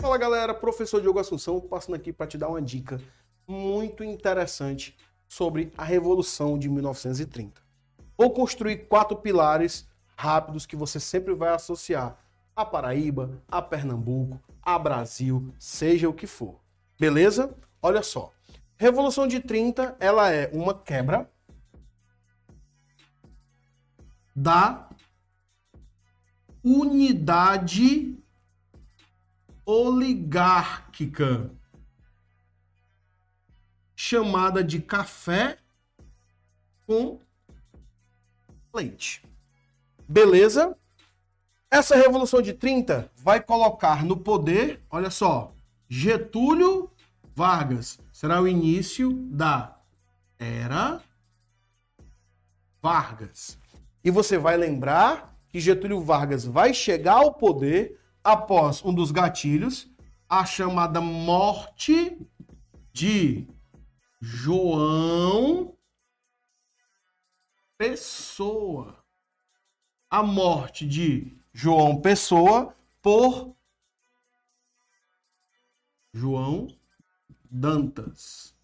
Fala galera, professor Diogo Assunção, passando aqui para te dar uma dica muito interessante sobre a Revolução de 1930. Vou construir quatro pilares rápidos que você sempre vai associar a Paraíba, a Pernambuco, a Brasil, seja o que for. Beleza? Olha só. Revolução de 30, ela é uma quebra da unidade oligárquica chamada de café com leite. Beleza? Essa revolução de 30 vai colocar no poder, olha só, Getúlio Vargas. Será o início da era Vargas. E você vai lembrar que Getúlio Vargas vai chegar ao poder após um dos gatilhos, a chamada morte de João Pessoa. A morte de João Pessoa por João Dantas.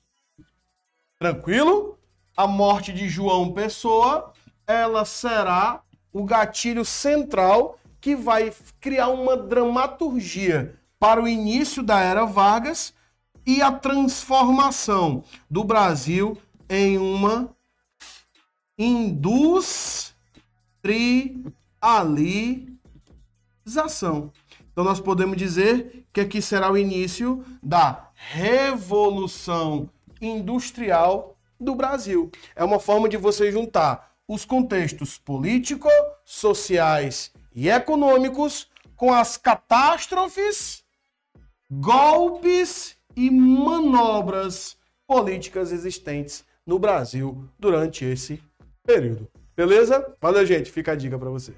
Tranquilo? A morte de João Pessoa, ela será o gatilho central que vai criar uma dramaturgia para o início da era Vargas e a transformação do Brasil em uma industrialização. Então nós podemos dizer que aqui será o início da revolução industrial do Brasil. É uma forma de você juntar os contextos político, sociais e econômicos com as catástrofes, golpes e manobras políticas existentes no Brasil durante esse período. Beleza? Valeu, gente. Fica a dica para você.